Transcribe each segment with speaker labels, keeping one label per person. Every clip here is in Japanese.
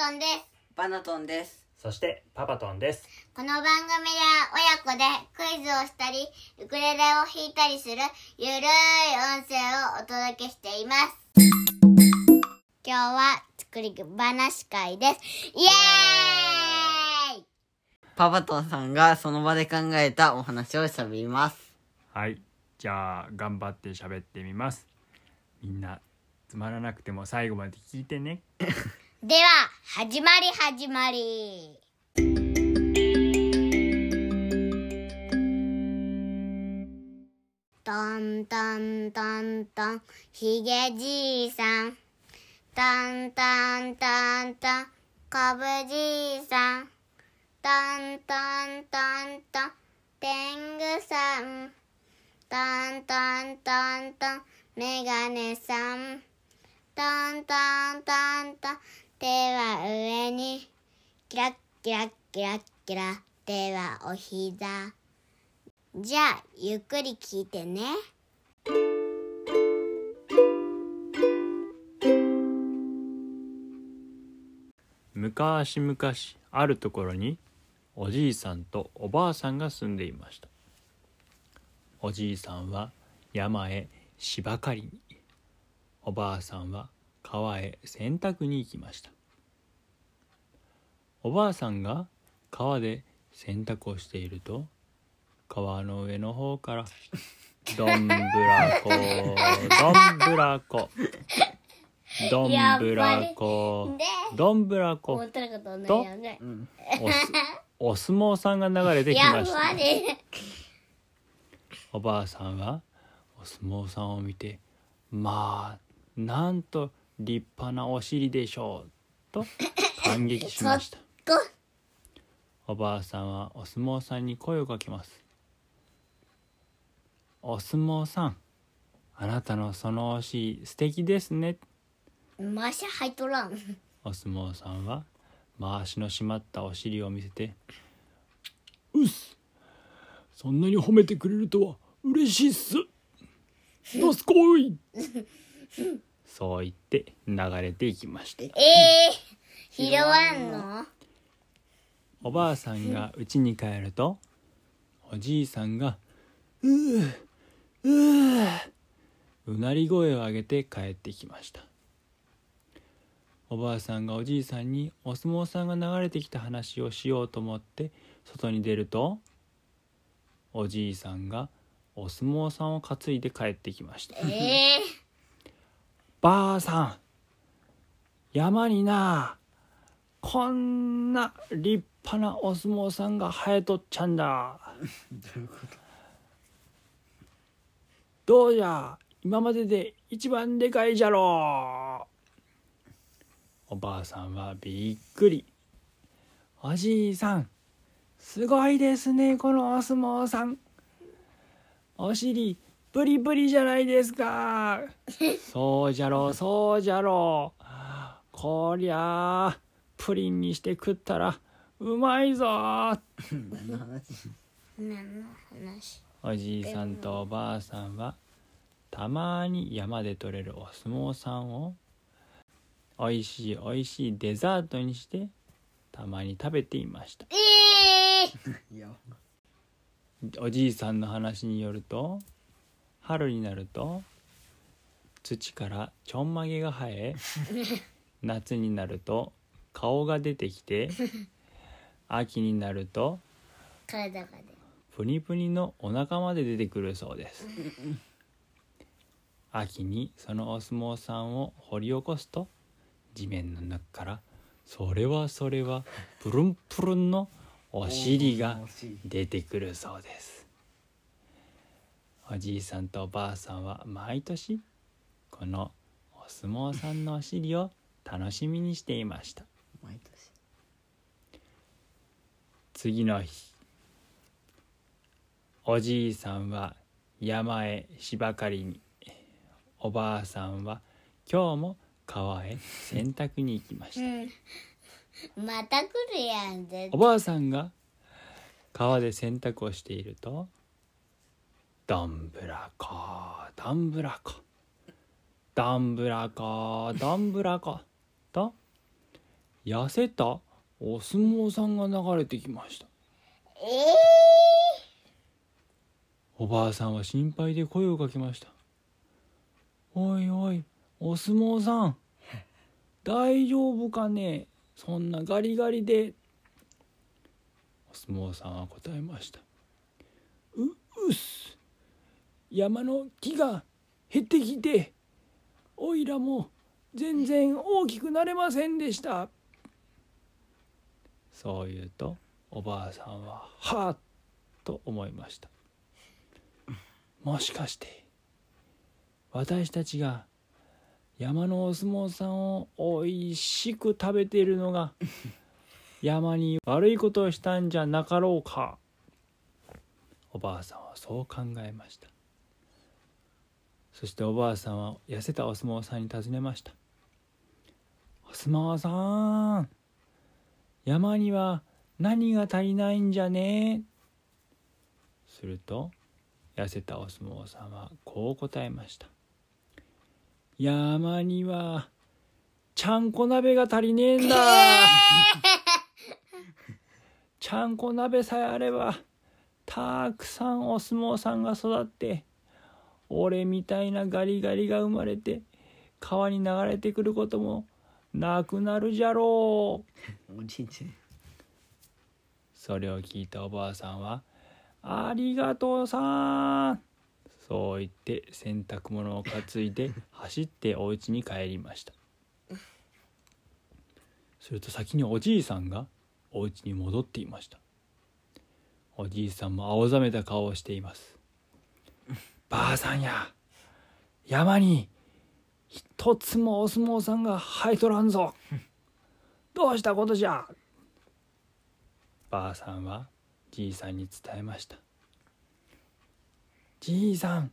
Speaker 1: トンです。
Speaker 2: バナトンです。
Speaker 3: そしてパパトンです。
Speaker 1: この番組では親子でクイズをしたり、ウクレレを弾いたりするゆるい音声をお届けしています。今日は作り話会です。イエーイ
Speaker 2: パパトンさんがその場で考えたお話を喋ります。
Speaker 3: はい。じゃあ頑張って喋ってみます。みんなつまらなくても最後まで聞いてね。
Speaker 1: では、始まり始まり。トントントントン、ひげじいさん。トントントントン、こぶじいさん。トントントントン、天狗さん。トントントントン、メガネさん。トントントントン、手は上に。キラッキラッキラッキラ、手はお膝。じゃあ、ゆっくり聞いてね。
Speaker 3: 昔々あるところにおじいさんとおばあさんが住んでいました。おじいさんは山へ芝刈りに、おばあさんは川へ洗濯に行きました。おばあさんが川で洗濯をしていると川の上の方から どんぶらこ どんぶらこどんぶらこ
Speaker 1: で、
Speaker 3: どんぶらこ
Speaker 1: と。
Speaker 3: お相撲さんが流れてき
Speaker 1: や
Speaker 3: ました。おばあさんはお相撲さんを見てまあなんと立派なお尻でしょう。と 感激しました。
Speaker 1: こ
Speaker 3: おばあさんはお相撲さんに声をかけます。お相撲さんあなたのそのお尻素敵ですね。
Speaker 1: マシャ入っとらん。
Speaker 3: お相撲さんは回しの締まったお尻を見せて「うっす。そんなに褒めてくれるとは嬉しいっす。どすこい!」そう言って流れていきました。
Speaker 1: ええー、拾わんの？
Speaker 3: おばあさんが家に帰るとおじいさんが「うーうー」うなり声を上げて帰ってきました。おばあさんがおじいさんにお相撲さんが流れてきた話をしようと思って外に出るとおじいさんがお相撲さんを担いで帰ってきました。
Speaker 1: ええ
Speaker 3: ばあさん。山にな。こんな立派なお相撲さんが生えとっちゃんだ。どうじゃ。今までで一番でかいじゃろおばあさんはびっくり。おじいさんすごいですねこのお相撲さん。お尻ブリブリじゃないですか。そうじゃろうそうじゃろう。こりゃあプリンにして食ったらうまいぞ。
Speaker 1: 何の話？
Speaker 3: おじいさんとおばあさんはたまに山で採れるお相撲さんをおいしいおいしいデザートにしてたまに食べていました。
Speaker 1: ええ
Speaker 2: いや、
Speaker 3: おじいさんの話によると春になると土からちょんまげが生え 夏になると顔が出てきて 秋になると
Speaker 1: 体がで。
Speaker 3: プニプニのお腹まで出てくるそうです。秋にそのお相撲さんを掘り起こすと地面の中からそれはそれはプルンプルンのお尻が出てくるそうですおじいさんとおばあさんは毎年このお相撲さんのお尻を楽しみにしていました
Speaker 2: 毎年。
Speaker 3: 次の日おじいさんは山へ芝刈りにおばあさんは今日も川へ洗濯に行きました
Speaker 1: うん。また来るやん、絶
Speaker 3: おばあさんが川で洗濯をしていると「どんぶらこどんぶらこどんぶらこどんぶらこ」と痩せた？お相撲さんが流れてきました。
Speaker 1: え
Speaker 3: おばあさんは心配で声をかけました「おいおいお相撲さん。大丈夫かね？そんなガリガリで」お相撲さんは答えました「ううっす山の木が減ってきておいらも全然大きくなれませんでした」そう言うとおばあさんは「はあ」と思いました。もしかして私たちが山のお相撲さんをおいしく食べているのが山に悪いことをしたんじゃなかろうか。おばあさんはそう考えました。そしておばあさんは痩せたお相撲さんに尋ねました「お相撲さん山には何が足りないんじゃね?」すると痩せたお相撲さんはこう答えました「山にはちゃんこ鍋が足りねえんだ ちゃんこ鍋さえあればたくさんお相撲さんが育って俺みたいなガリガリが生まれて川に流れてくることもなくなるじゃろう」
Speaker 2: おじいちゃん。
Speaker 3: それを聞いたおばあさんは「ありがとうさん」そう言って洗濯物を担いで走ってお家に帰りました。すると先におじいさんがお家に戻っていました。おじいさんも青ざめた顔をしていますばあさんや山に一つもお相撲さんが生えとらんぞ。どうしたことじゃばあさんはじいさんに伝えました。じいさん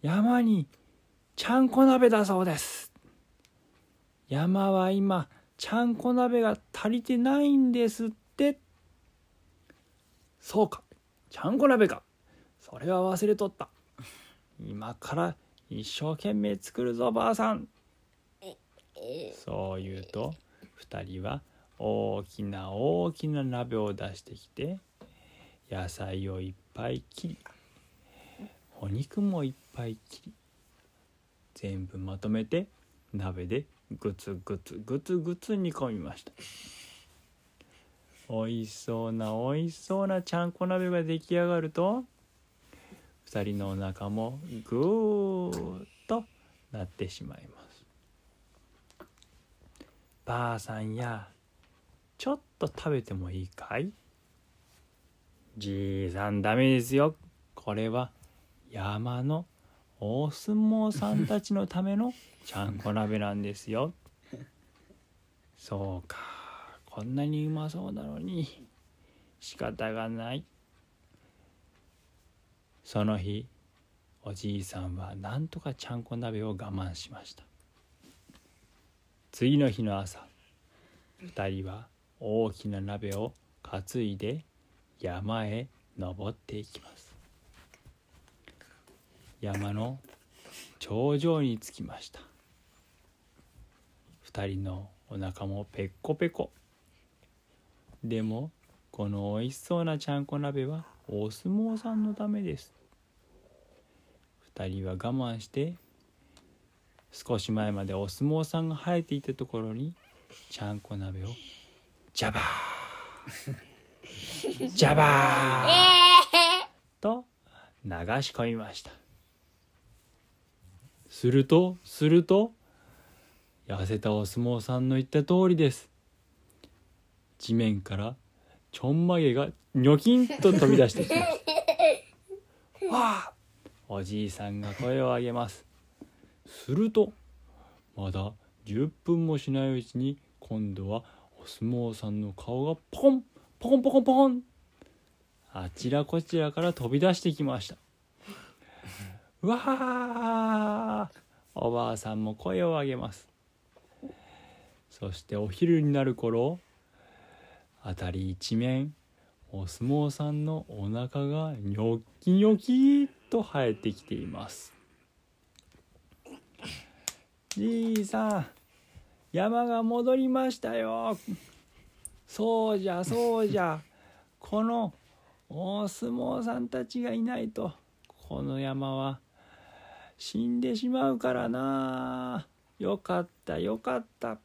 Speaker 3: 山にちゃんこ鍋だそうです。山は今ちゃんこ鍋が足りてないんですって。そうかちゃんこ鍋か。それは忘れとった今から一生懸命作るぞばあさん。そう言うと二人は大きな大きな鍋を出してきて野菜をいっぱい切りお肉もいっぱい切り全部まとめて鍋でグツグツグツグツ煮込みました。おいしそうなおいしそうなちゃんこ鍋が出来上がると二人のお腹もぐーっとなってしまいます。ばあさんやちょっと食べてもいいかい？じいさんダメですよ。これは山のお相撲さんたちのための ちゃんこ鍋なんですよ。そうかこんなにうまそうなのに仕方がないその日おじいさんはなんとかちゃんこ鍋を我慢しました。次の日の朝二人は大きな鍋を担いで山へ登っていきます。山の頂上に着きました。二人のお腹もペッコペコ。でもこのおいしそうなちゃんこ鍋はお相撲さんのためです。二人は我慢して少し前までお相撲さんが生えていたところにちゃんこ鍋をジャバー。ジャバー。と流し込みました。するとすると痩せたお相撲さんの言った通りです。地面からちょんまげがニョキンと飛び出してきます わあおじいさんが声を上げます。するとまだ10分もしないうちに今度はお相撲さんの顔がポコンポコンポコンポコン。あちらこちらから飛び出してきました。うわあおばあさんも声を上げます。そしてお昼になる頃辺り一面お相撲さんのお腹がニョッキニョキと生えてきています。じいさん山が戻りましたよ。そうじゃそうじゃ。このお相撲さんたちがいないとこの山は死んでしまうからな。よかったよかった。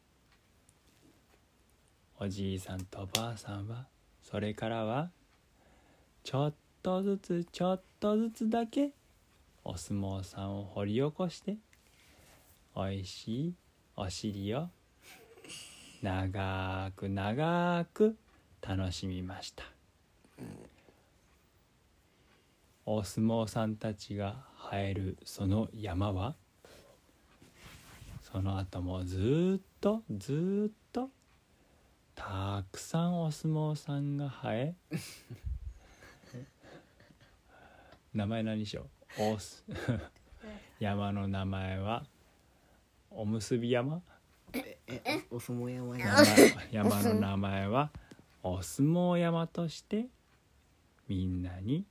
Speaker 3: おじいさんとおばあさんはそれからはちょっとずつちょっとずつだけお相撲さんを掘り起こしておいしいお尻を長く長く楽しみました。お相撲さんたちが生えるその山はその後もずっとずっとたくさんお相撲さんが生え。名前何しよう？おす。山の名前は？おむすび山？
Speaker 2: えおお相撲山や
Speaker 3: 山山の名前は？お相撲山としてみんなに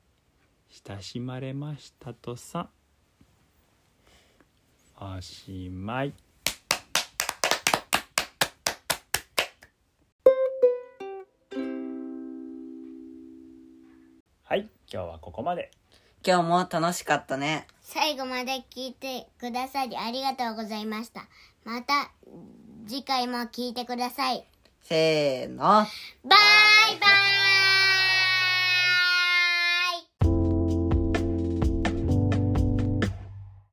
Speaker 3: 親しまれましたとさ。おしまいはい今日はここまで
Speaker 2: 今日も楽しかったね
Speaker 1: 最後まで聞いてくださりありがとうございました。また次回も聞いてください。
Speaker 2: せーの
Speaker 1: バイバイ